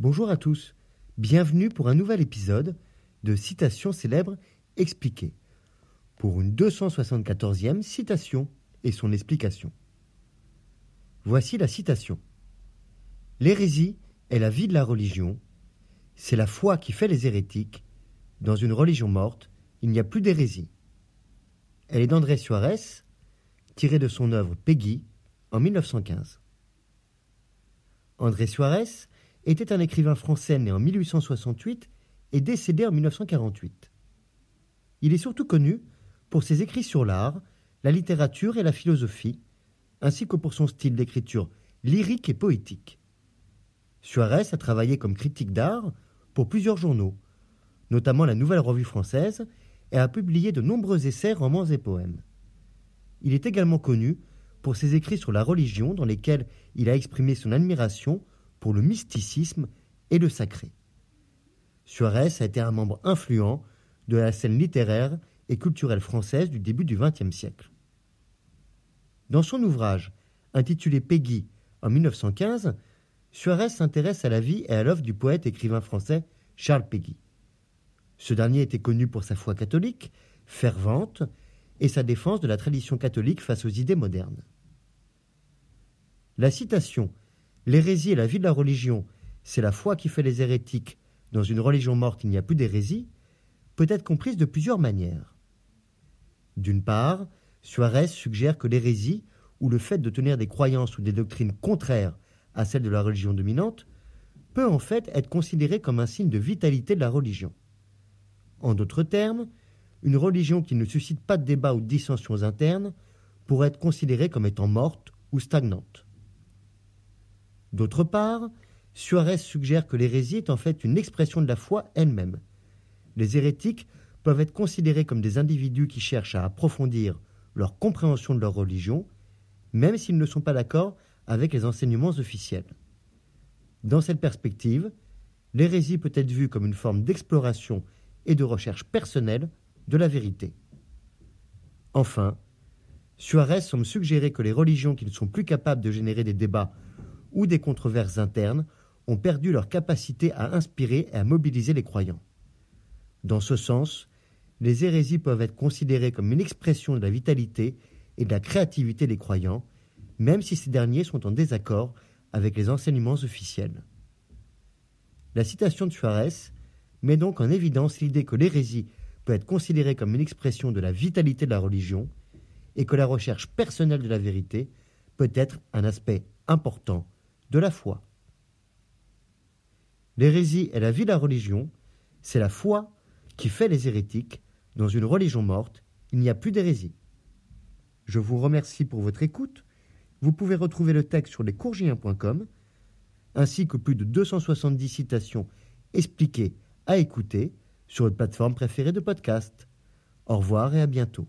Bonjour à tous, bienvenue pour un nouvel épisode de Citations célèbres expliquées, pour une 274e citation et son explication. Voici la citation. L'hérésie est la vie de la religion, c'est la foi qui fait les hérétiques, dans une religion morte, il n'y a plus d'hérésie. Elle est d'André Suarez, tirée de son œuvre Peggy en 1915. André Suarez était un écrivain français né en 1868 et décédé en 1948. Il est surtout connu pour ses écrits sur l'art, la littérature et la philosophie, ainsi que pour son style d'écriture lyrique et poétique. Suarez a travaillé comme critique d'art pour plusieurs journaux, notamment la Nouvelle Revue Française, et a publié de nombreux essais, romans et poèmes. Il est également connu pour ses écrits sur la religion dans lesquels il a exprimé son admiration pour le mysticisme et le sacré. Suarez a été un membre influent de la scène littéraire et culturelle française du début du XXe siècle. Dans son ouvrage, intitulé Peggy en 1915, Suarez s'intéresse à la vie et à l'œuvre du poète écrivain français Charles Peggy. Ce dernier était connu pour sa foi catholique, fervente, et sa défense de la tradition catholique face aux idées modernes. La citation L'hérésie est la vie de la religion, c'est la foi qui fait les hérétiques, dans une religion morte il n'y a plus d'hérésie, peut être comprise de plusieurs manières. D'une part, Suarez suggère que l'hérésie, ou le fait de tenir des croyances ou des doctrines contraires à celles de la religion dominante, peut en fait être considéré comme un signe de vitalité de la religion. En d'autres termes, une religion qui ne suscite pas de débat ou de dissensions internes pourrait être considérée comme étant morte ou stagnante. D'autre part, Suarez suggère que l'hérésie est en fait une expression de la foi elle-même. Les hérétiques peuvent être considérés comme des individus qui cherchent à approfondir leur compréhension de leur religion, même s'ils ne sont pas d'accord avec les enseignements officiels. Dans cette perspective, l'hérésie peut être vue comme une forme d'exploration et de recherche personnelle de la vérité. Enfin, Suarez semble suggérer que les religions qui ne sont plus capables de générer des débats ou des controverses internes ont perdu leur capacité à inspirer et à mobiliser les croyants. Dans ce sens, les hérésies peuvent être considérées comme une expression de la vitalité et de la créativité des croyants, même si ces derniers sont en désaccord avec les enseignements officiels. La citation de Suarez met donc en évidence l'idée que l'hérésie peut être considérée comme une expression de la vitalité de la religion et que la recherche personnelle de la vérité peut être un aspect important de la foi. L'hérésie est la vie de la religion, c'est la foi qui fait les hérétiques. Dans une religion morte, il n'y a plus d'hérésie. Je vous remercie pour votre écoute. Vous pouvez retrouver le texte sur lescourgiens.com, ainsi que plus de 270 citations expliquées à écouter sur votre plateforme préférée de podcast. Au revoir et à bientôt.